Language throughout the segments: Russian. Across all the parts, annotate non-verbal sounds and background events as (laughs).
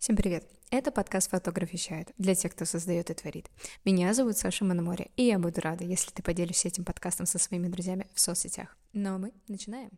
Всем привет! Это подкаст «Фотограф вещает» для тех, кто создает и творит. Меня зовут Саша Мономоре, и я буду рада, если ты поделишься этим подкастом со своими друзьями в соцсетях. Ну а мы начинаем.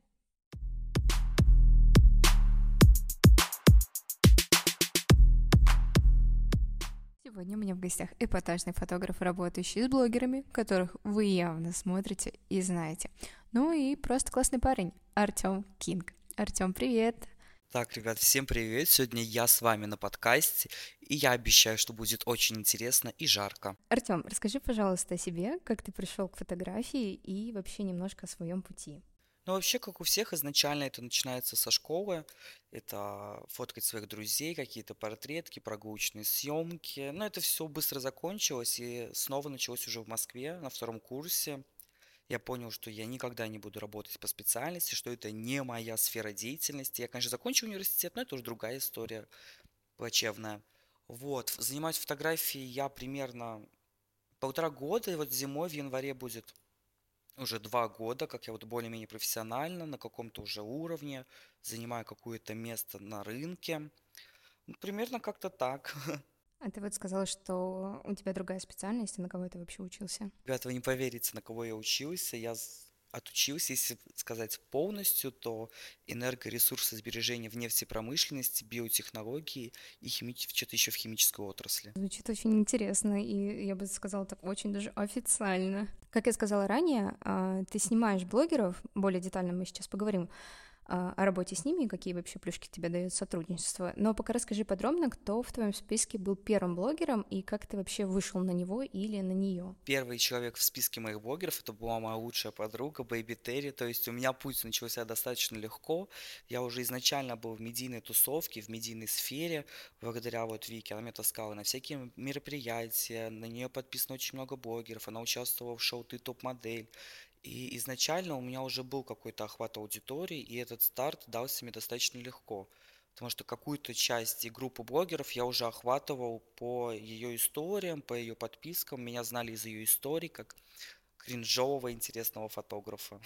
Сегодня у меня в гостях эпатажный фотограф, работающий с блогерами, которых вы явно смотрите и знаете. Ну и просто классный парень, Артем Кинг. Артем, привет! Так, ребят, всем привет! Сегодня я с вами на подкасте, и я обещаю, что будет очень интересно и жарко. Артем, расскажи, пожалуйста, о себе, как ты пришел к фотографии и вообще немножко о своем пути. Ну, вообще, как у всех, изначально это начинается со школы. Это фоткать своих друзей, какие-то портретки, прогулочные съемки. Но это все быстро закончилось, и снова началось уже в Москве на втором курсе я понял, что я никогда не буду работать по специальности, что это не моя сфера деятельности. Я, конечно, закончил университет, но это уже другая история плачевная. Вот, занимаюсь фотографией я примерно полтора года, и вот зимой в январе будет уже два года, как я вот более-менее профессионально, на каком-то уже уровне, занимаю какое-то место на рынке. Ну, примерно как-то так. (laughs) А ты вот сказала, что у тебя другая специальность, а на кого ты вообще учился? Ребята, вы не поверите, на кого я учился. Я отучился, если сказать полностью, то энергоресурсосбережение в нефтепромышленности, биотехнологии и хими... что-то еще в химической отрасли. Звучит очень интересно, и я бы сказала так очень даже официально. Как я сказала ранее, а, ты снимаешь блогеров, более детально мы сейчас поговорим, о работе с ними и какие вообще плюшки тебе дает сотрудничество. Но пока расскажи подробно, кто в твоем списке был первым блогером и как ты вообще вышел на него или на нее. Первый человек в списке моих блогеров это была моя лучшая подруга Бэйби Терри. То есть у меня путь начался достаточно легко. Я уже изначально был в медийной тусовке, в медийной сфере, благодаря вот Вике. Она меня таскала на всякие мероприятия, на нее подписано очень много блогеров. Она участвовала в шоу «Ты топ-модель». И изначально у меня уже был какой-то охват аудитории, и этот старт дался мне достаточно легко. Потому что какую-то часть и группу блогеров я уже охватывал по ее историям, по ее подпискам. Меня знали из ее историй как кринжового интересного фотографа.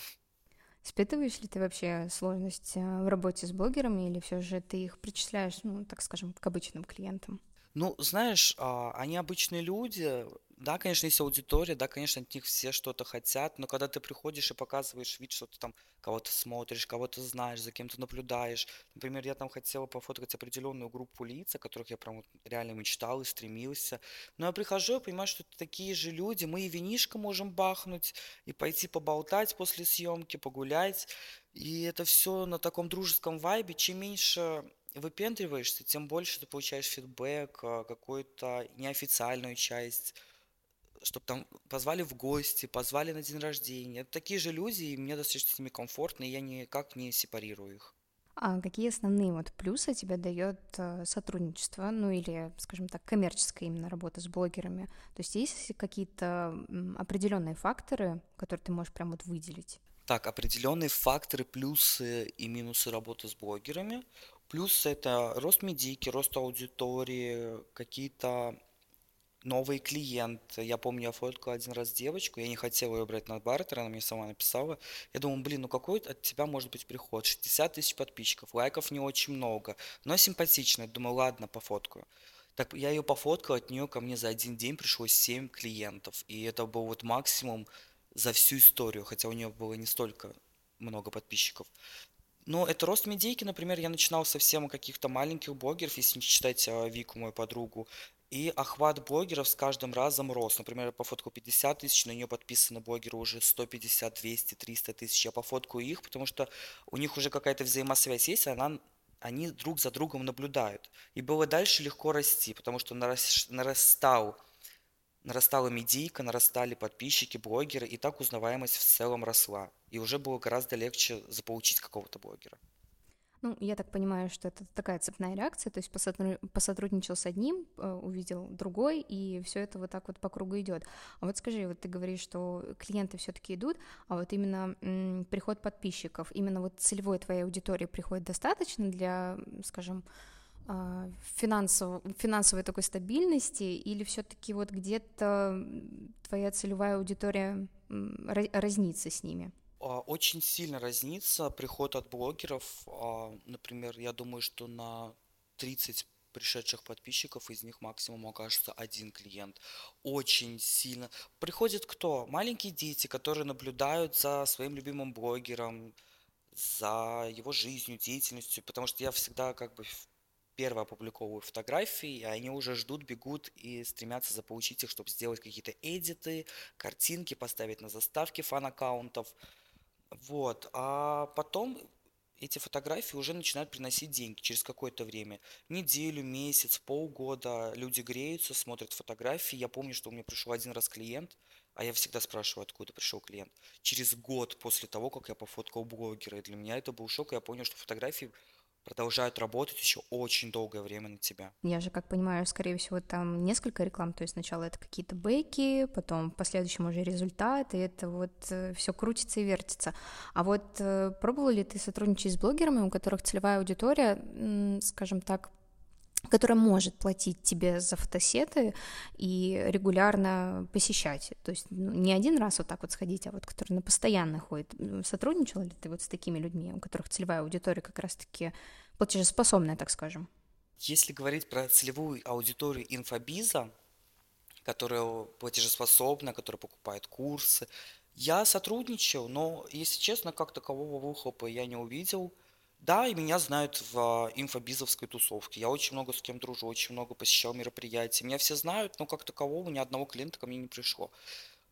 Испытываешь ли ты вообще сложность э, в работе с блогерами, или все же ты их причисляешь, ну, так скажем, к обычным клиентам? Ну, знаешь, а, они обычные люди. Да, конечно, есть аудитория, да, конечно, от них все что-то хотят, но когда ты приходишь и показываешь вид, что ты там кого-то смотришь, кого-то знаешь, за кем-то наблюдаешь. Например, я там хотел пофоткать определенную группу лиц, о которых я прям вот реально мечтал и стремился. Но я прихожу и понимаю, что это такие же люди. Мы и винишко можем бахнуть, и пойти поболтать после съемки, погулять. И это все на таком дружеском вайбе. Чем меньше выпендриваешься, тем больше ты получаешь фидбэк, а, какую-то неофициальную часть, чтобы там позвали в гости, позвали на день рождения. Это такие же люди, и мне достаточно с ними комфортно, и я никак не сепарирую их. А какие основные вот плюсы тебе дает э, сотрудничество, ну или, скажем так, коммерческая именно работа с блогерами? То есть есть какие-то определенные факторы, которые ты можешь прям вот выделить? Так, определенные факторы, плюсы и минусы работы с блогерами. Плюс это рост медийки, рост аудитории, какие-то новые клиенты. Я помню, я фоткал один раз девочку, я не хотел ее брать на бартер, она мне сама написала. Я думал, блин, ну какой от тебя может быть приход? 60 тысяч подписчиков, лайков не очень много, но симпатично. Думаю, ладно, пофоткаю. Так я ее пофоткал, от нее ко мне за один день пришло 7 клиентов. И это был вот максимум за всю историю, хотя у нее было не столько много подписчиков. Но это рост медийки, например, я начинал совсем каких-то маленьких блогеров, если не считать а, Вику, мою подругу. И охват блогеров с каждым разом рос. Например, я пофоткал 50 тысяч, на нее подписаны блогеры уже 150, 200, 300 тысяч. Я пофоткаю их, потому что у них уже какая-то взаимосвязь есть, она, они друг за другом наблюдают. И было дальше легко расти, потому что нарастал нарастала медийка, нарастали подписчики, блогеры, и так узнаваемость в целом росла. И уже было гораздо легче заполучить какого-то блогера. Ну, я так понимаю, что это такая цепная реакция, то есть посотрудничал с одним, э, увидел другой, и все это вот так вот по кругу идет. А вот скажи, вот ты говоришь, что клиенты все-таки идут, а вот именно приход подписчиков, именно вот целевой твоей аудитории приходит достаточно для, скажем, а, финансов, финансовой такой стабильности, или все-таки вот где-то твоя целевая аудитория разнится с ними? А, очень сильно разнится приход от блогеров. А, например, я думаю, что на 30 пришедших подписчиков, из них максимум окажется один клиент. Очень сильно. Приходит кто? Маленькие дети, которые наблюдают за своим любимым блогером, за его жизнью, деятельностью, потому что я всегда как бы первые опубликовываю фотографии, и они уже ждут, бегут и стремятся заполучить их, чтобы сделать какие-то эдиты, картинки, поставить на заставки фан-аккаунтов. Вот. А потом эти фотографии уже начинают приносить деньги через какое-то время. Неделю, месяц, полгода люди греются, смотрят фотографии. Я помню, что у меня пришел один раз клиент, а я всегда спрашиваю, откуда пришел клиент. Через год после того, как я пофоткал блогера. И для меня это был шок, и я понял, что фотографии продолжают работать еще очень долгое время на тебя. Я же, как понимаю, скорее всего, там несколько реклам, то есть сначала это какие-то бейки, потом в последующем уже результат, и это вот э, все крутится и вертится. А вот э, пробовал ли ты сотрудничать с блогерами, у которых целевая аудитория, скажем так, которая может платить тебе за фотосеты и регулярно посещать. То есть ну, не один раз вот так вот сходить, а вот который на постоянно ходит. Сотрудничала ли ты вот с такими людьми, у которых целевая аудитория как раз-таки платежеспособная, так скажем? Если говорить про целевую аудиторию инфобиза, которая платежеспособна, которая покупает курсы, я сотрудничал, но, если честно, как такового выхлопа я не увидел – да, и меня знают в а, инфобизовской тусовке. Я очень много с кем дружу, очень много посещал мероприятий. Меня все знают, но как такового ни одного клиента ко мне не пришло.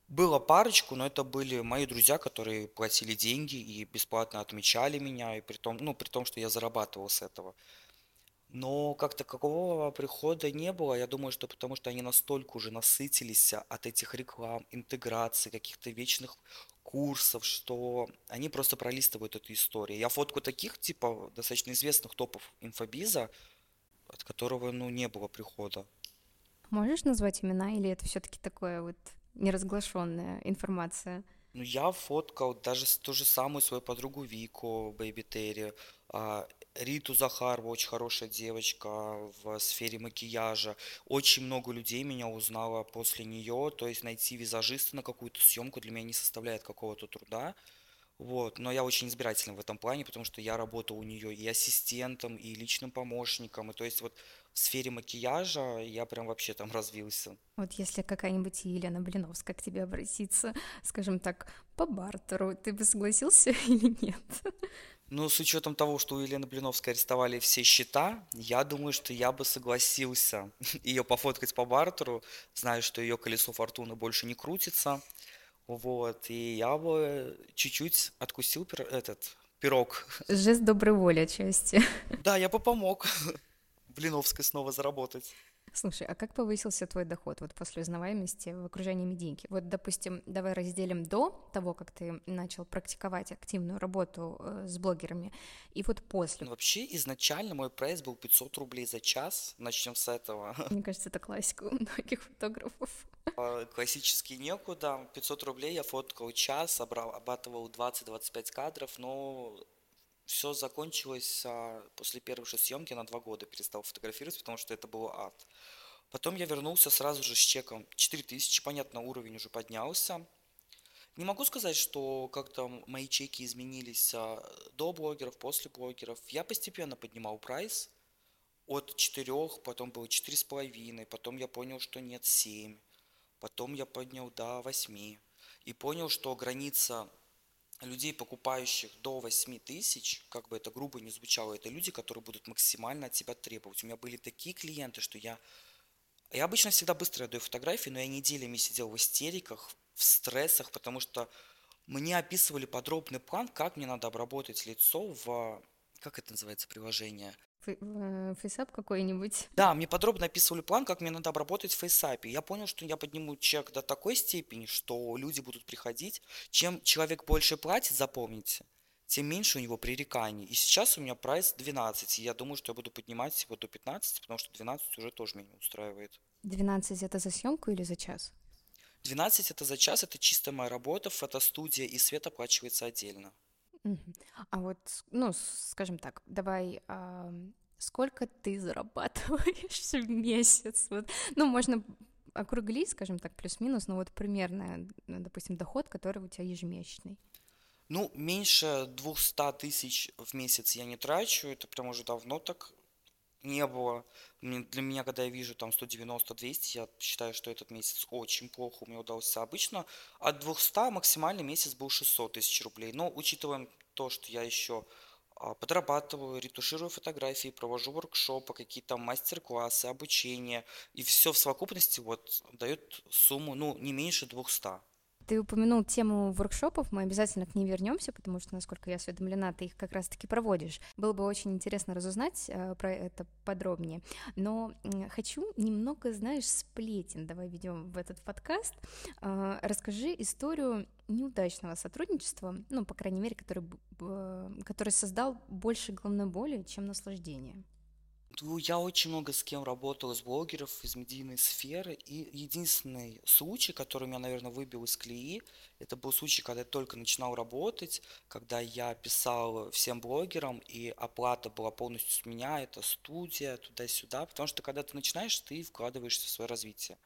Было парочку, но это были мои друзья, которые платили деньги и бесплатно отмечали меня, и при том, ну, при том, что я зарабатывал с этого. Но как такового прихода не было. Я думаю, что потому что они настолько уже насытились от этих реклам, интеграций, каких-то вечных курсов, что они просто пролистывают эту историю. Я фотку таких, типа, достаточно известных топов инфобиза, от которого, ну, не было прихода. Можешь назвать имена, или это все-таки такое вот неразглашенная информация? Ну, я фоткал даже ту же самую свою подругу Вику, Бэйби Терри, Риту Захарову, очень хорошая девочка в сфере макияжа. Очень много людей меня узнало после нее, то есть найти визажиста на какую-то съемку для меня не составляет какого-то труда. Вот. Но я очень избирательный в этом плане, потому что я работал у нее и ассистентом, и личным помощником. И то есть вот в сфере макияжа я прям вообще там развился. Вот если какая-нибудь Елена Блиновская к тебе обратиться, скажем так, по бартеру, ты бы согласился (laughs) или нет? Ну, с учетом того, что у Елены Блиновской арестовали все счета, я думаю, что я бы согласился (laughs) ее пофоткать по бартеру, знаю, что ее колесо фортуны больше не крутится, вот, и я бы чуть-чуть откусил пир, этот пирог. (laughs) Жест доброй воли отчасти. Да, я бы помог (laughs) Блиновской снова заработать. Слушай, а как повысился твой доход вот после узнаваемости в окружении медийки? Вот, допустим, давай разделим до того, как ты начал практиковать активную работу э, с блогерами, и вот после. Ну, вообще, изначально мой прайс был 500 рублей за час. Начнем с этого. (laughs) Мне кажется, это классика у многих фотографов. А, классический некуда. 500 рублей я фоткал час, обрабатывал 20-25 кадров, но все закончилось а, после первой же съемки на два года перестал фотографировать, потому что это был ад. Потом я вернулся сразу же с чеком 4000, понятно, уровень уже поднялся. Не могу сказать, что как-то мои чеки изменились а, до блогеров, после блогеров. Я постепенно поднимал прайс от 4, потом было 4,5, потом я понял, что нет 7, потом я поднял до 8 и понял, что граница людей, покупающих до 8 тысяч, как бы это грубо не звучало, это люди, которые будут максимально от тебя требовать. У меня были такие клиенты, что я... Я обычно всегда быстро отдаю фотографии, но я неделями сидел в истериках, в стрессах, потому что мне описывали подробный план, как мне надо обработать лицо в... Как это называется приложение? Э, FaceApp какой-нибудь. (laughs) Да, мне подробно описывали план, как мне надо обработать в FaceApp е. Я понял, что я подниму чек до такой степени, что люди будут приходить. Чем человек больше платит, запомните, тем меньше у него пререканий. И сейчас у меня прайс 12. И я думаю, что я буду поднимать его до 15, потому что 12 уже тоже меня устраивает. 12 это за съемку или за час? 12 это за час, это чистая моя работа, фотостудия и свет оплачивается отдельно. А вот, ну, скажем так, давай, а, сколько ты зарабатываешь (laughs) в месяц? Вот, ну, можно округлить, скажем так, плюс-минус, но вот примерно, допустим, доход, который у тебя ежемесячный. Ну, меньше 200 тысяч в месяц я не трачу, это прям уже давно так. Не было. Для меня, когда я вижу там 190-200, я считаю, что этот месяц очень плохо у меня удался. Обычно от 200 максимальный месяц был 600 тысяч рублей. Но учитывая то, что я еще а, подрабатываю, ретуширую фотографии, провожу воркшопы, какие-то мастер-классы, обучение, и все в совокупности вот дает сумму, ну, не меньше 200. Ты упомянул тему воркшопов, мы обязательно к ней вернемся, потому что, насколько я осведомлена, ты их как раз-таки проводишь. Было бы очень интересно разузнать э, про это подробнее. Но э, хочу немного, знаешь, сплетен давай ведем в этот подкаст. Э, расскажи историю неудачного сотрудничества, ну, по крайней мере, который, э, который создал больше головной боли, чем наслаждения. Ну, я очень много с кем работал из блогеров, из медийной сферы, и единственный случай, который меня, наверное, выбил из колеи, это был случай, когда я только начинал работать, когда я писал всем блогерам, и оплата была полностью с меня, это студия, туда-сюда, потому что когда ты начинаешь, ты вкладываешься в свое развитие.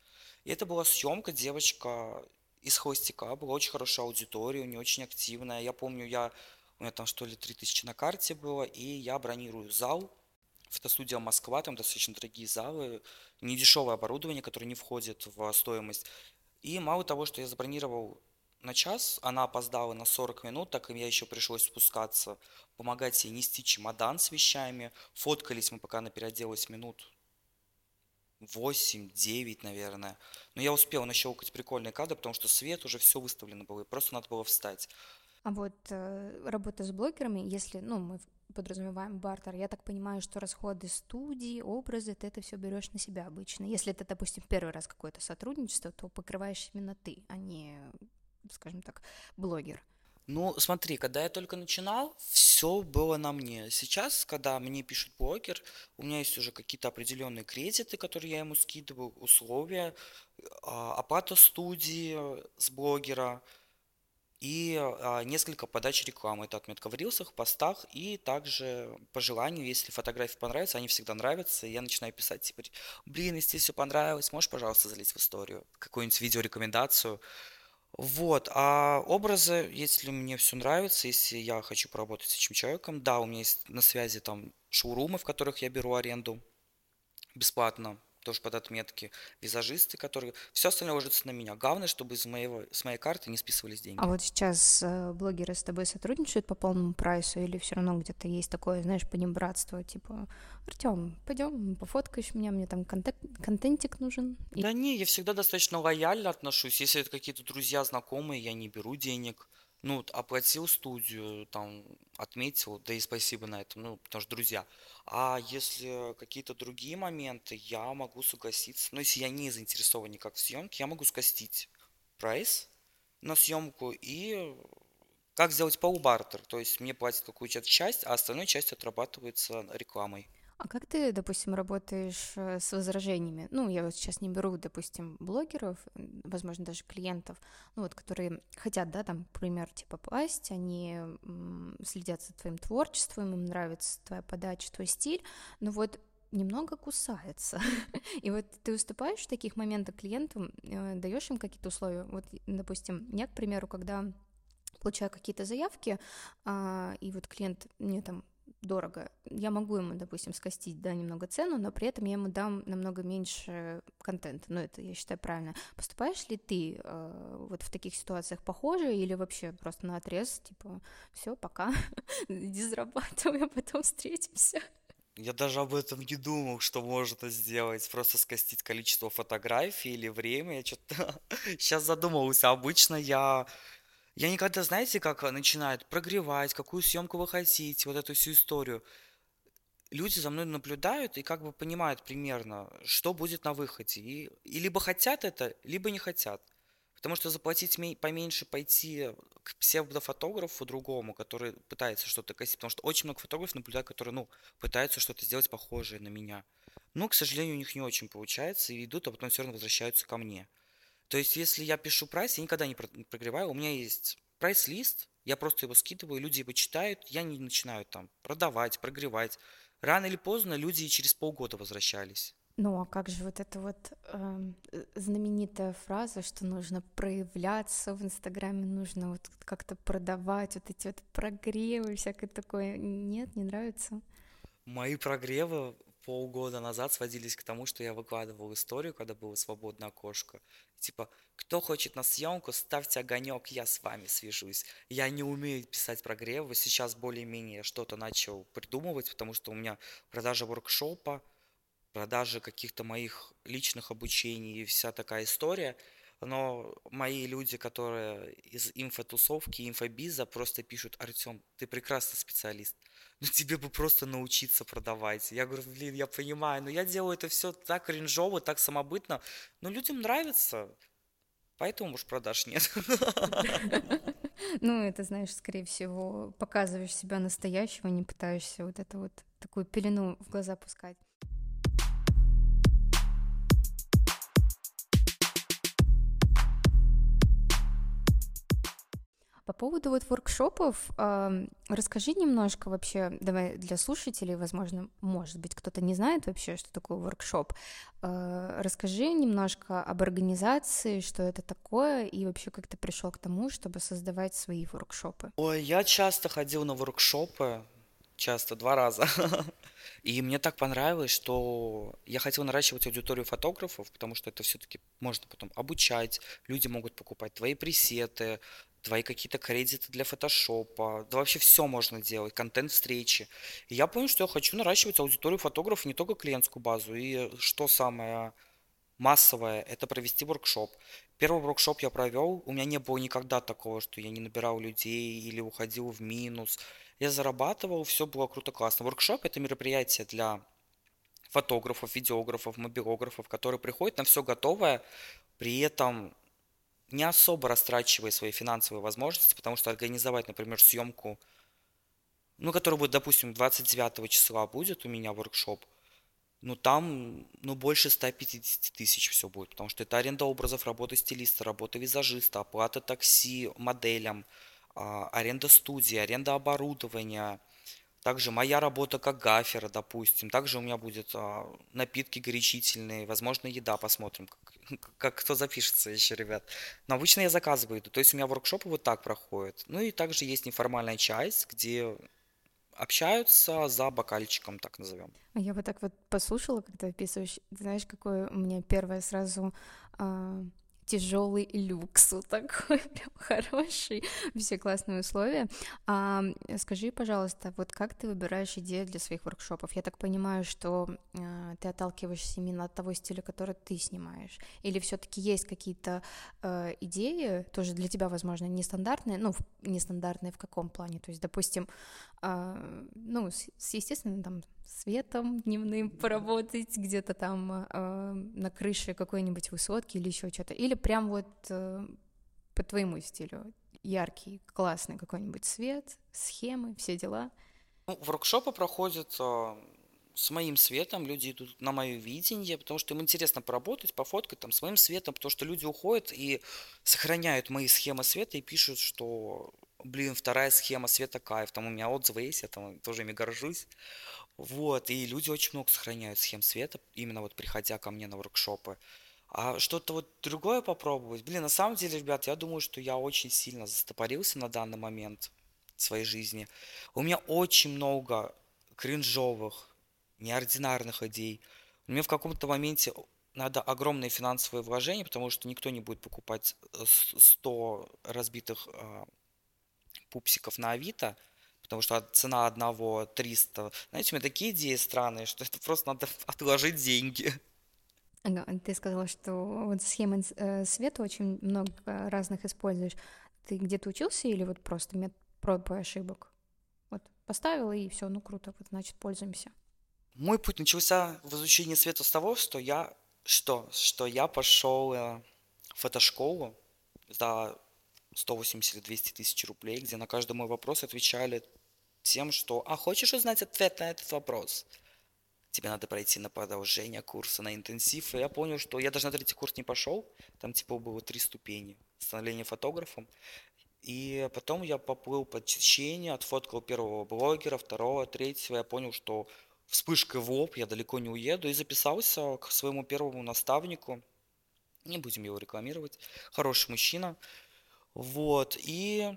И это была съемка, девочка из Холостяка, была очень хорошая аудитория, у нее очень активная. Я помню, я, у меня там что ли 3000 на карте было, и я бронирую зал, фотостудия Москва, там достаточно дорогие залы, недешевое оборудование, которое не входит в стоимость. И мало того, что я забронировал на час, она опоздала на 40 минут, так и мне еще пришлось спускаться, помогать ей нести чемодан с вещами. Фоткались мы, пока она переоделась минут 8-9, наверное. Но я успел нащелкать прикольные кадры, потому что свет уже все выставлено было, и просто надо было встать. А вот э, работа с блогерами, если, ну, мы подразумеваем бартер, я так понимаю, что расходы студии, образы, ты это все берешь на себя обычно. Если это, допустим, первый раз какое-то сотрудничество, то покрываешь именно ты, а не, скажем так, блогер. Ну, смотри, когда я только начинал, все было на мне. Сейчас, когда мне пишет блогер, у меня есть уже какие-то определенные кредиты, которые я ему скидываю, условия, а, оплата студии с блогера – и а, несколько подач рекламы. Это отметка в рилсах, постах, и также по желанию, если фотографии понравятся, они всегда нравятся, я начинаю писать, типа, блин, если тебе все понравилось, можешь, пожалуйста, залить в историю какую-нибудь видеорекомендацию. Вот, а образы, если мне все нравится, если я хочу поработать с этим человеком, да, у меня есть на связи там шоурумы, в которых я беру аренду бесплатно, тоже под отметки, визажисты, которые... Все остальное ложится на меня. Главное, чтобы из моего, с моей карты не списывались деньги. А вот сейчас э, блогеры с тобой сотрудничают по полному прайсу или все равно где-то есть такое, знаешь, понебратство, типа, Артем, пойдем, пофоткаешь меня, мне там контент, контентик нужен. Да не, я всегда достаточно лояльно отношусь. Если это какие-то друзья, знакомые, я не беру денег ну, оплатил студию, там, отметил, да и спасибо на этом, ну, потому что друзья. А если какие-то другие моменты, я могу согласиться, ну, если я не заинтересован никак в съемке, я могу скостить прайс на съемку и как сделать полубартер, то есть мне платят какую-то часть, а остальную часть отрабатывается рекламой. А как ты, допустим, работаешь э, с возражениями? Ну, я вот сейчас не беру, допустим, блогеров, возможно, даже клиентов, ну вот, которые хотят, да, там, пример, типа, пасть, они следят за твоим творчеством, им нравится твоя подача, твой стиль, но вот немного кусается. (laughs) И вот ты уступаешь в таких моментах клиентам, э, даешь им какие-то условия. Вот, допустим, я, к примеру, когда получаю какие-то заявки, а, и вот клиент мне там дорого. Я могу ему, допустим, скостить, да, немного цену, но при этом я ему дам намного меньше контента. Ну, это, я считаю, правильно. Поступаешь ли ты э, вот в таких ситуациях похоже или вообще просто на отрез, типа, все, пока, (laughs) иди зарабатывай, а потом встретимся? Я даже об этом не думал, что можно сделать, просто скостить количество фотографий или время. Я что-то сейчас (laughs) задумался. Обычно я я никогда, знаете, как начинают прогревать, какую съемку вы хотите, вот эту всю историю. Люди за мной наблюдают и как бы понимают примерно, что будет на выходе. И, и либо хотят это, либо не хотят. Потому что заплатить поменьше, пойти к псевдофотографу другому, который пытается что-то косить. Потому что очень много фотографов наблюдают, которые, ну, пытаются что-то сделать похожее на меня. Но, к сожалению, у них не очень получается, и идут, а потом все равно возвращаются ко мне. То есть, если я пишу прайс, я никогда не прогреваю. У меня есть прайс-лист, я просто его скидываю, люди его читают, я не начинаю там продавать, прогревать. Рано или поздно люди через полгода возвращались. Ну а как же вот эта вот э, знаменитая фраза, что нужно проявляться в Инстаграме, нужно вот как-то продавать вот эти вот прогревы, всякое такое. Нет, не нравится? Мои прогревы полгода назад сводились к тому, что я выкладывал историю, когда было свободное окошко. Типа, кто хочет на съемку, ставьте огонек, я с вами свяжусь. Я не умею писать прогревы, сейчас более-менее что-то начал придумывать, потому что у меня продажа воркшопа, продажи каких-то моих личных обучений и вся такая история – но мои люди, которые из инфотусовки, инфобиза, просто пишут, Артем, ты прекрасный специалист, но тебе бы просто научиться продавать. Я говорю, блин, я понимаю, но я делаю это все так кринжово, так самобытно, но людям нравится, поэтому уж продаж нет. Ну, это, знаешь, скорее всего, показываешь себя настоящего, не пытаешься вот это вот такую пелену в глаза пускать. По поводу вот воркшопов, э, расскажи немножко вообще, давай для слушателей, возможно, может быть, кто-то не знает вообще, что такое воркшоп. Э, расскажи немножко об организации, что это такое, и вообще как ты пришел к тому, чтобы создавать свои воркшопы. Ой, я часто ходил на воркшопы, часто, два раза. (laughs) И мне так понравилось, что я хотел наращивать аудиторию фотографов, потому что это все-таки можно потом обучать, люди могут покупать твои пресеты, твои какие-то кредиты для фотошопа, да вообще все можно делать, контент-встречи. И я понял, что я хочу наращивать аудиторию фотографов, не только клиентскую базу. И что самое массовое, это провести воркшоп. Первый воркшоп я провел, у меня не было никогда такого, что я не набирал людей или уходил в минус. Я зарабатывал, все было круто, классно. Воркшоп это мероприятие для фотографов, видеографов, мобилографов, которые приходят на все готовое, при этом не особо растрачивая свои финансовые возможности, потому что организовать, например, съемку, ну, которая будет, допустим, 29 числа будет у меня воркшоп, ну, там, ну, больше 150 тысяч все будет, потому что это аренда образов, работа стилиста, работа визажиста, оплата такси моделям, а, аренда студии, аренда оборудования, также моя работа как гафера, допустим. Также у меня будет а, напитки горячительные, возможно, еда, посмотрим, (laughs) как, как кто запишется еще, ребят. Но обычно я заказываю еду, то есть у меня воркшопы вот так проходят. Ну и также есть неформальная часть, где общаются за бокальчиком, так назовем. А я вот так вот послушала, когда описываешь, знаешь, какое у меня первое сразу а, тяжелый люкс, вот такой (laughs) прям хороший, все классные условия. А, скажи, пожалуйста, вот как ты выбираешь идеи для своих воркшопов? Я так понимаю, что а, ты отталкиваешься именно от того стиля, который ты снимаешь, или все-таки есть какие-то а, идеи, тоже для тебя, возможно, нестандартные, ну, нестандартные в каком плане? То есть, допустим, а, ну, с, естественно, там светом дневным поработать где-то там э, на крыше какой-нибудь высотки или еще что-то, или прям вот э, по твоему стилю яркий, классный какой-нибудь свет, схемы, все дела. Ну, воркшопы проходят э, с моим светом, люди идут на мое видение, потому что им интересно поработать, пофоткать там своим светом, потому что люди уходят и сохраняют мои схемы света и пишут, что, блин, вторая схема света кайф, там у меня отзывы есть, я там тоже ими горжусь. Вот, и люди очень много сохраняют схем света, именно вот приходя ко мне на воркшопы. А что-то вот другое попробовать? Блин, на самом деле, ребят, я думаю, что я очень сильно застопорился на данный момент своей жизни. У меня очень много кринжовых, неординарных идей. Мне в каком-то моменте надо огромные финансовые вложения, потому что никто не будет покупать 100 разбитых э, пупсиков на Авито – потому что цена одного 300. Знаете, у меня такие идеи странные, что это просто надо (laughs) отложить деньги. Ага, ты сказала, что вот схемы э, света очень много разных используешь. Ты где-то учился или вот просто метод проб и ошибок? Вот поставила и все, ну круто, вот значит пользуемся. Мой путь начался в изучении света с того, что я что, что я пошел э, в фотошколу за 180 или 200 тысяч рублей, где на каждый мой вопрос отвечали тем, что «А хочешь узнать ответ на этот вопрос?» Тебе надо пройти на продолжение курса, на интенсив. И я понял, что я даже на третий курс не пошел. Там типа было три ступени. Становление фотографом. И потом я поплыл по течению, отфоткал первого блогера, второго, третьего. Я понял, что вспышкой в лоб я далеко не уеду. И записался к своему первому наставнику. Не будем его рекламировать. Хороший мужчина. Вот. И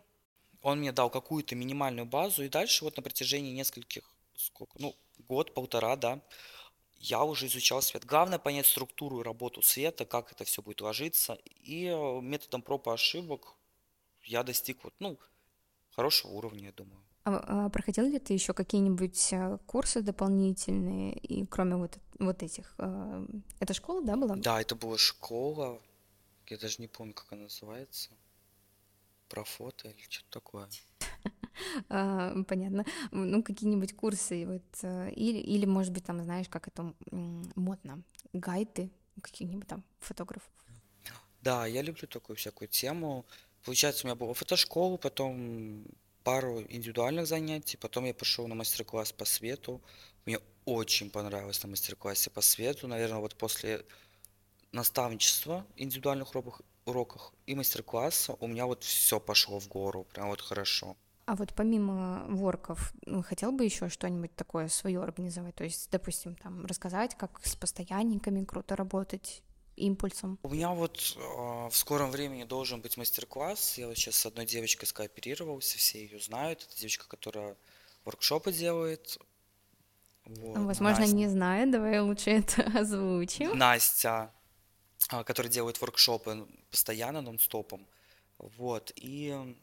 он мне дал какую-то минимальную базу, и дальше вот на протяжении нескольких, сколько, ну, год, полтора, да, я уже изучал свет. Главное понять структуру и работу света, как это все будет ложиться. И э, методом проб и ошибок я достиг вот, ну, хорошего уровня, я думаю. А, а проходил ли ты еще какие-нибудь э, курсы дополнительные, и кроме вот, вот этих? Э, это школа, да, была? Да, это была школа. Я даже не помню, как она называется. Про фото или что-то такое. А, понятно. Ну, какие-нибудь курсы, вот, э, или, или, может быть, там, знаешь, как это модно, гайды каких-нибудь там фотографов. Да, я люблю такую всякую тему. Получается, у меня была фотошкола, потом пару индивидуальных занятий, потом я пошел на мастер-класс по свету. Мне очень понравилось на мастер-классе по свету. Наверное, вот после наставничества индивидуальных уроках и мастер-класса у меня вот все пошло в гору, прям вот хорошо. А вот помимо ворков, ну, хотел бы еще что-нибудь такое свое организовать? То есть, допустим, там рассказать, как с постоянниками круто работать, импульсом? У меня вот э, в скором времени должен быть мастер-класс. Я вот сейчас с одной девочкой скооперировался, все ее знают. Это девочка, которая воркшопы делает. Вот. Возможно, Настя. не знаю, давай лучше это (laughs) озвучим. Настя, которая делает воркшопы постоянно, нон-стопом. Вот, и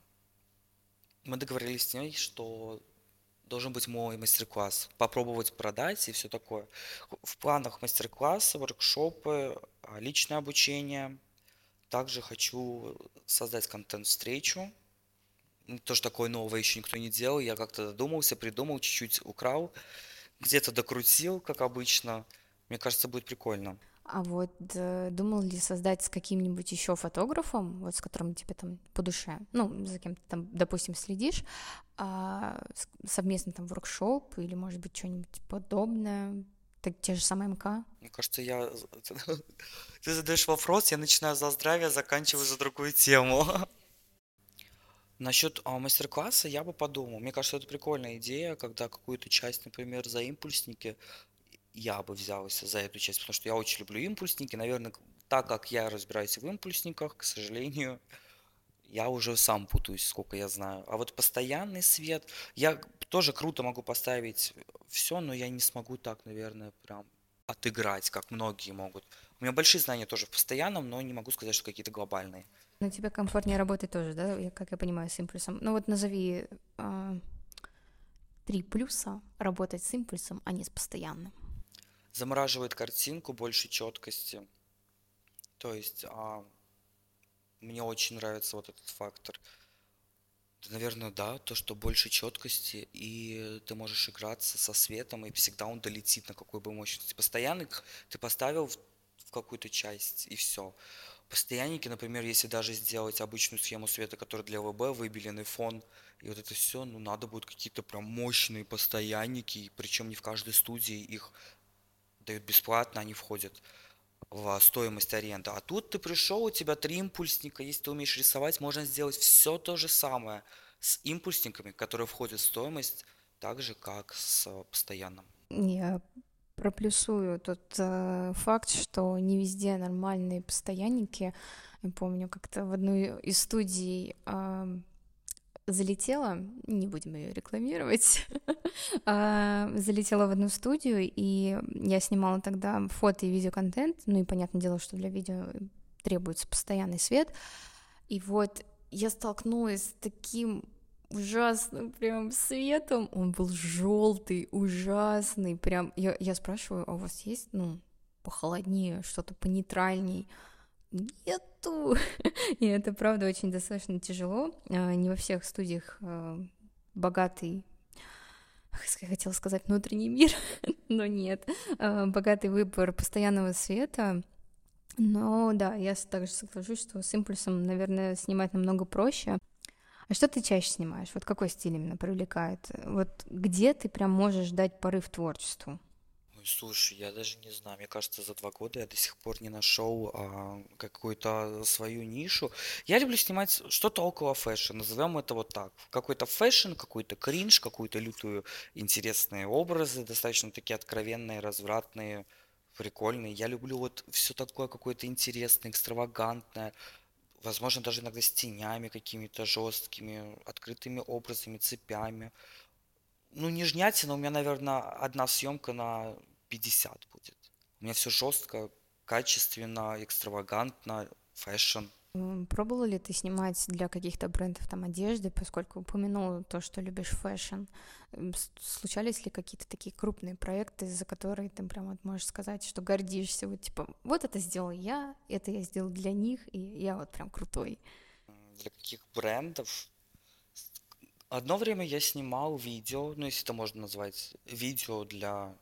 мы договорились с ней, что должен быть мой мастер-класс, попробовать продать и все такое. В планах мастер-классы, воркшопы, а, личное обучение. Также хочу создать контент-встречу. Тоже такое новое еще никто не делал. Я как-то додумался, придумал, чуть-чуть украл, где-то докрутил, как обычно. Мне кажется, будет прикольно. А вот э, думал ли создать с каким-нибудь еще фотографом, вот с которым тебе там по душе, ну, за кем ты там, допустим, следишь, а, совместно там воркшоп или, может быть, что-нибудь подобное, так те же самые МК? Мне кажется, я... (laughs) Ты задаешь вопрос, я начинаю за здравие, заканчиваю за другую тему. (laughs) Насчет а, мастер-класса я бы подумал. Мне кажется, это прикольная идея, когда какую-то часть, например, за импульсники я бы взялся за эту часть, потому что я очень люблю импульсники. Наверное, так как я разбираюсь в импульсниках, к сожалению, я уже сам путаюсь, сколько я знаю. А вот постоянный свет, я тоже круто могу поставить все, но я не смогу так, наверное, прям отыграть, как многие могут. У меня большие знания тоже в постоянном, но не могу сказать, что какие-то глобальные. Но тебе комфортнее работать тоже, да, я, как я понимаю, с импульсом. Ну вот назови э, три плюса работать с импульсом, а не с постоянным замораживает картинку больше четкости. То есть а, мне очень нравится вот этот фактор. Наверное, да, то, что больше четкости, и ты можешь играться со светом, и всегда он долетит на какой бы мощности. Постоянный ты поставил в, в какую-то часть, и все. Постоянники, например, если даже сделать обычную схему света, которая для ВБ, выбеленный фон, и вот это все, ну, надо будет какие-то прям мощные постоянники, причем не в каждой студии их дают бесплатно, они входят в стоимость аренды. А тут ты пришел, у тебя три импульсника, если ты умеешь рисовать, можно сделать все то же самое с импульсниками, которые входят в стоимость, так же, как с постоянным. Я проплюсую тот э, факт, что не везде нормальные постоянники. Я помню, как-то в одной из студий э, залетела, не будем ее рекламировать, (laughs) а, залетела в одну студию, и я снимала тогда фото и видеоконтент, ну и понятное дело, что для видео требуется постоянный свет, и вот я столкнулась с таким ужасным прям светом, он был желтый, ужасный, прям, я, я спрашиваю, а у вас есть, ну, похолоднее, что-то понейтральней, нету. (laughs) И это, правда, очень достаточно тяжело. А, не во всех студиях а, богатый я хотела сказать внутренний мир, (laughs) но нет. А, богатый выбор постоянного света. Но да, я также соглашусь, что с импульсом, наверное, снимать намного проще. А что ты чаще снимаешь? Вот какой стиль именно привлекает? Вот где ты прям можешь дать порыв творчеству? Слушай, я даже не знаю. Мне кажется, за два года я до сих пор не нашел а, какую-то свою нишу. Я люблю снимать что-то около fashion, назовем это вот так. Какой-то fashion, какой-то кринж, какую-то лютую интересные образы, достаточно такие откровенные, развратные, прикольные. Я люблю вот все такое какое-то интересное, экстравагантное. Возможно, даже иногда с тенями какими-то жесткими, открытыми образами, цепями. Ну, нежнятина, у меня, наверное, одна съемка на 50 будет. У меня все жестко, качественно, экстравагантно, fashion. Пробовала ли ты снимать для каких-то брендов там одежды, поскольку упомянул то, что любишь fashion? Случались ли какие-то такие крупные проекты, за которые ты прям вот можешь сказать, что гордишься? Вот типа, вот это сделал я, это я сделал для них, и я вот прям крутой. Для каких брендов? Одно время я снимал видео, ну если это можно назвать, видео для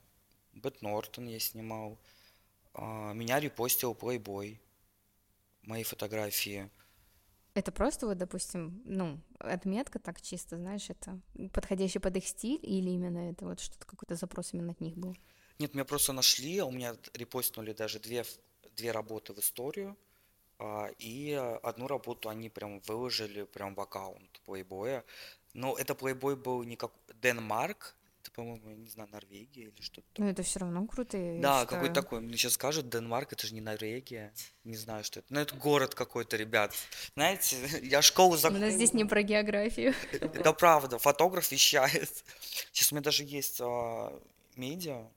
Бэт Нортон я снимал. А, меня репостил Playboy мои фотографии. Это просто вот, допустим, ну, отметка так чисто, знаешь, это подходящий под их стиль или именно это вот что-то, какой-то запрос именно от них был? Нет, меня просто нашли, у меня репостнули даже две, две работы в историю, а, и одну работу они прям выложили прям в аккаунт Playboy. Но это Playboy был не как Денмарк, по-моему, я не знаю, Норвегия или что-то. Ну, это все равно круто. Да, какой-то такой. Мне сейчас скажут, Денмарк, это же не Норвегия. Не знаю, что это. Ну, это город какой-то, ребят. Знаете, (laughs) я школу закончил. У нас здесь не про географию. Это правда, фотограф вещает. Сейчас у меня даже есть а, медиа.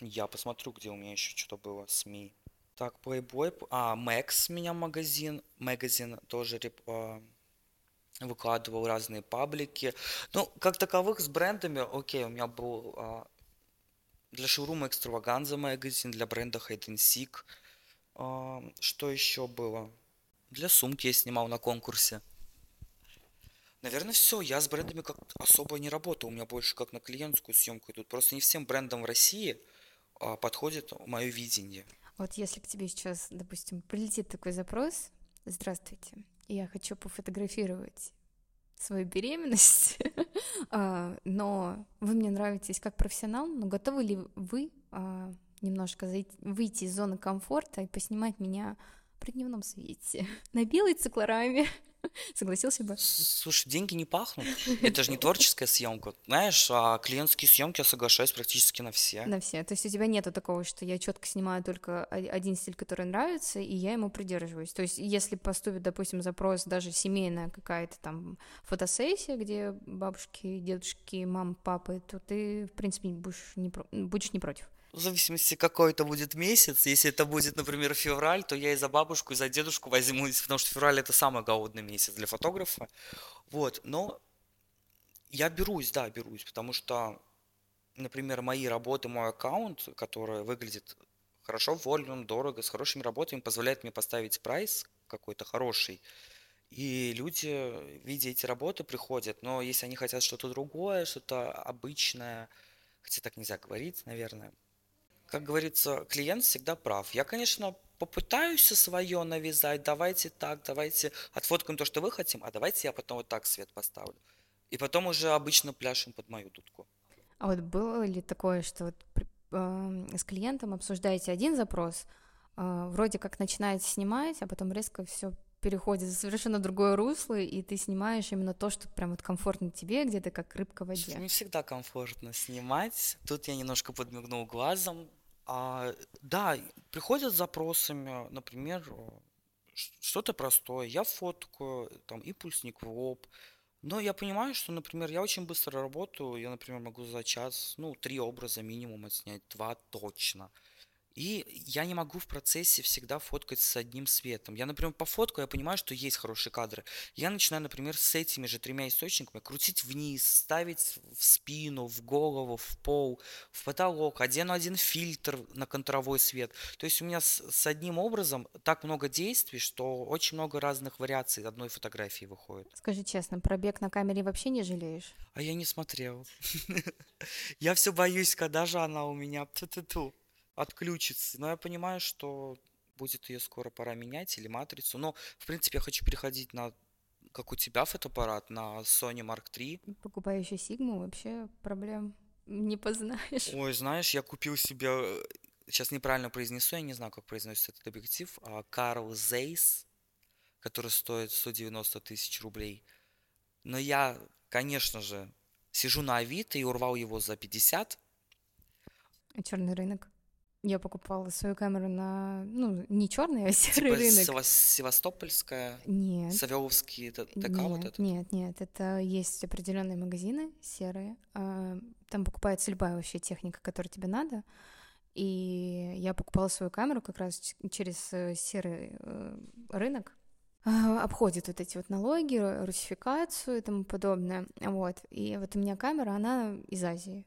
Я посмотрю, где у меня еще что-то было, СМИ. Так, Playboy, а, Max меня магазин, магазин тоже реп, а, выкладывал разные паблики. Ну, как таковых с брендами, окей, у меня был а, для шоурума Экстраваганза магазин, для бренда Hide and Seek. А, что еще было? Для сумки я снимал на конкурсе. Наверное, все. Я с брендами как особо не работал. У меня больше как на клиентскую съемку идут. Просто не всем брендам в России а, подходит мое видение. Вот если к тебе сейчас, допустим, прилетит такой запрос, здравствуйте, я хочу пофотографировать свою беременность, (laughs) а, но вы мне нравитесь как профессионал, но готовы ли вы а, немножко выйти из зоны комфорта и поснимать меня при дневном свете (laughs) на белой циклораме? (laughs) Согласился бы? Слушай, деньги не пахнут. Это же не творческая съемка. Знаешь, а клиентские съемки я соглашаюсь практически на все. На все. То есть у тебя нету такого, что я четко снимаю только один стиль, который нравится, и я ему придерживаюсь. То есть если поступит, допустим, запрос даже семейная какая-то там фотосессия, где бабушки, дедушки, мама, папы, то ты, в принципе, будешь не, будешь не против в зависимости, какой это будет месяц. Если это будет, например, февраль, то я и за бабушку, и за дедушку возьмусь, потому что февраль это самый голодный месяц для фотографа. Вот, но я берусь, да, берусь, потому что, например, мои работы, мой аккаунт, который выглядит хорошо, вольно, дорого, с хорошими работами, позволяет мне поставить прайс какой-то хороший. И люди, видя эти работы, приходят. Но если они хотят что-то другое, что-то обычное, хотя так нельзя говорить, наверное, как говорится, клиент всегда прав. Я, конечно, попытаюсь свое навязать, давайте так, давайте отфоткаем то, что вы хотим, а давайте я потом вот так свет поставлю. И потом уже обычно пляшем под мою дудку. А вот было ли такое, что вот э, с клиентом обсуждаете один запрос, э, вроде как начинаете снимать, а потом резко все переходит в совершенно другое русло, и ты снимаешь именно то, что прям вот комфортно тебе, где ты как рыбка в воде. Не всегда комфортно снимать. Тут я немножко подмигнул глазом. А, да, приходят с запросами, например, что-то простое. Я фоткаю, там, импульсник в лоб. Но я понимаю, что, например, я очень быстро работаю. Я, например, могу за час, ну, три образа минимум отснять, два точно. И я не могу в процессе всегда фоткать с одним светом. Я, например, по фотку, я понимаю, что есть хорошие кадры. Я начинаю, например, с этими же тремя источниками крутить вниз, ставить в спину, в голову, в пол, в потолок, одену один фильтр на контровой свет. То есть у меня с, с одним образом так много действий, что очень много разных вариаций одной фотографии выходит. Скажи честно, пробег на камере вообще не жалеешь? А я не смотрел. (laughs) Я все боюсь, когда же она у меня отключится. Но я понимаю, что будет ее скоро пора менять или матрицу. Но, в принципе, я хочу переходить на как у тебя фотоаппарат на Sony Mark III. Покупаю еще Sigma, вообще проблем не познаешь. Ой, знаешь, я купил себе, сейчас неправильно произнесу, я не знаю, как произносится этот объектив, Карл Zeiss, который стоит 190 тысяч рублей. Но я, конечно же, сижу на Авито и урвал его за 50. А черный рынок? Я покупала свою камеру на, ну, не черный, а (laughs) серый Типа рынок. Сева- Севастопольская, Нет, Савеловский это ТК вот нет, этот? нет, нет, это есть определенные магазины серые, а, там покупается любая вообще техника, которая тебе надо, и я покупала свою камеру как раз через э, серый э, рынок, а, обходит вот эти вот налоги, ру- русификацию и тому подобное, вот, и вот у меня камера, она из Азии,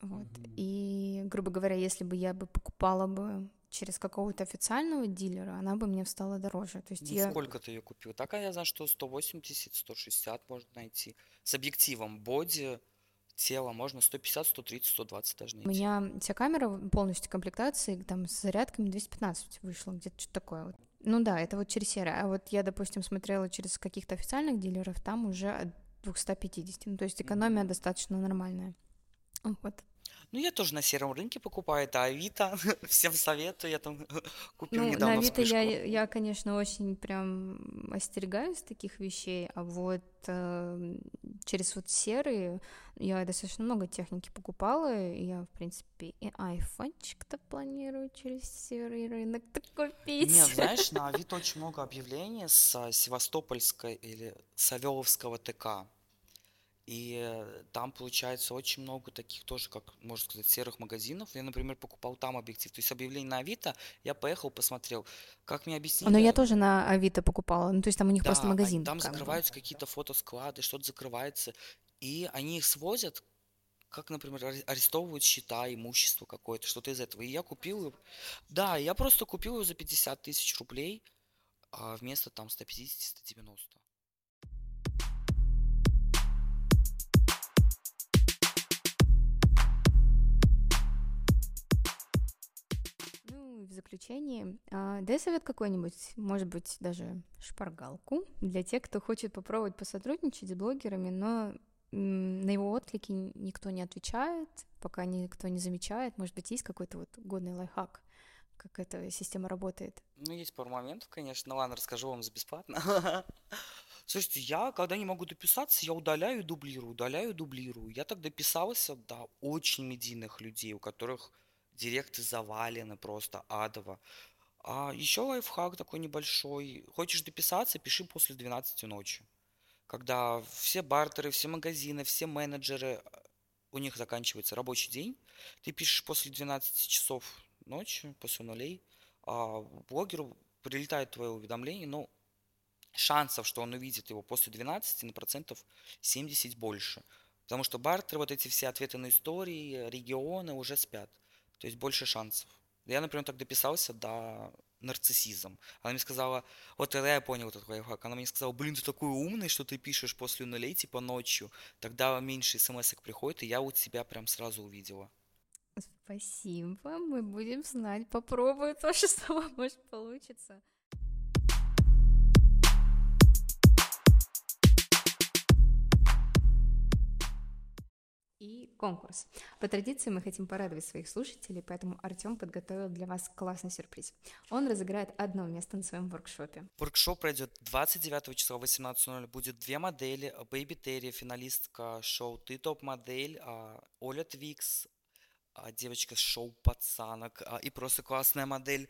вот, Мгм. и, грубо говоря, если бы я бы покупала бы через какого-то официального дилера, она бы мне встала дороже, то есть Ну, я... сколько ты ее купил? Так, а я знаю, что 180, 160 можно найти. С объективом боди, тело можно 150, 130, 120 даже У найти. меня вся камера полностью комплектации, там с зарядками 215 вышло, где-то что-то такое. Вот. Ну да, это вот через серый. А вот я, допустим, смотрела через каких-то официальных дилеров, там уже от 250. Ну, то есть экономия Мгм. достаточно нормальная. Вот. Ну, я тоже на сером рынке покупаю, это Авито. (laughs) Всем советую, я там (laughs) купил Ну, на недавно Авито я, вспышку. я, конечно, очень прям остерегаюсь таких вещей, а вот э, через вот серые я достаточно много техники покупала, и я, в принципе, и айфончик-то планирую через серый рынок-то купить. Нет, (laughs) знаешь, на Авито очень много объявлений с а, Севастопольской или Савеловского ТК. И э, там получается очень много таких тоже, как можно сказать, серых магазинов. Я, например, покупал там объектив. То есть объявление на Авито, я поехал, посмотрел. Как мне Но я тоже на Авито покупала, ну, то есть там у них просто да, они- магазин. там как закрываются какие-то фотосклады, что-то закрывается. И они их свозят, как, например, аре- арестовывают счета, имущество какое-то, что-то из этого. И я купил, да, я просто купил его за 50 тысяч рублей, а вместо там 150-190. В заключение, а, дай совет какой-нибудь, может быть, даже шпаргалку для тех, кто хочет попробовать посотрудничать с блогерами, но на его отклики никто не отвечает, пока никто не замечает. Может быть, есть какой-то вот годный лайфхак, как эта система работает? Ну, есть пару моментов, конечно. Ну, ладно, расскажу вам за бесплатно. (laughs) Слушайте, я, когда не могу дописаться, я удаляю и дублирую, удаляю и дублирую. Я так дописался до очень медийных людей, у которых директы завалены просто адово. А еще лайфхак такой небольшой. Хочешь дописаться, пиши после 12 ночи. Когда все бартеры, все магазины, все менеджеры, э, у них заканчивается рабочий день, ты пишешь после 12 часов ночи, после нулей, а блогеру прилетает твое уведомление, но шансов, что он увидит его после 12 на процентов 70 больше. Потому что бартеры, вот эти все ответы на истории, регионы уже спят. То есть больше шансов. Я, например, так дописался до нарциссизм. Она мне сказала, вот тогда я понял этот лайфхак. Она мне сказала, блин, ты такой умный, что ты пишешь после нулей, типа ночью. Тогда меньше смс приходит, и я вот тебя прям сразу увидела. Спасибо, мы будем знать, попробую (laughs) тоже сама, может, получится. И конкурс. По традиции мы хотим порадовать своих слушателей, поэтому Артем подготовил для вас классный сюрприз. Он разыграет одно место на своем воркшопе. Воркшоп пройдет 29 числа в 18.00. Будет две модели. Бэйби Терри, финалистка шоу «Ты топ-модель», а, Оля Твикс, а, девочка шоу «Пацанок» а, и просто классная модель.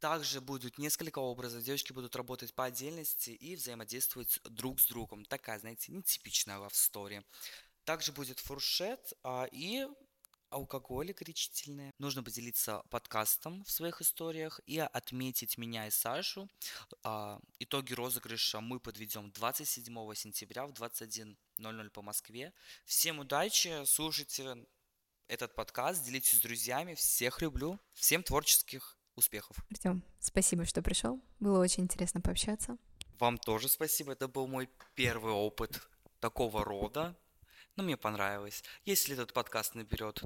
Также будут несколько образов. Девочки будут работать по отдельности и взаимодействовать друг с другом. Такая, знаете, нетипичная love story. Также будет фуршет а, и алкоголь горячительные. Нужно поделиться подкастом в своих историях и отметить меня и Сашу. А, итоги розыгрыша мы подведем 27 сентября в 21.00 по Москве. Всем удачи, слушайте этот подкаст, делитесь с друзьями. Всех люблю. Всем творческих успехов. Артем, спасибо, что пришел. Было очень интересно пообщаться. Вам тоже спасибо. Это был мой первый опыт такого рода. Но мне понравилось. Если этот подкаст наберет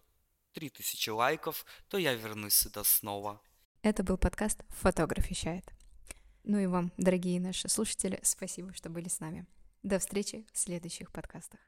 3000 лайков, то я вернусь сюда снова. Это был подкаст «Фотограф вещает». Ну и вам, дорогие наши слушатели, спасибо, что были с нами. До встречи в следующих подкастах.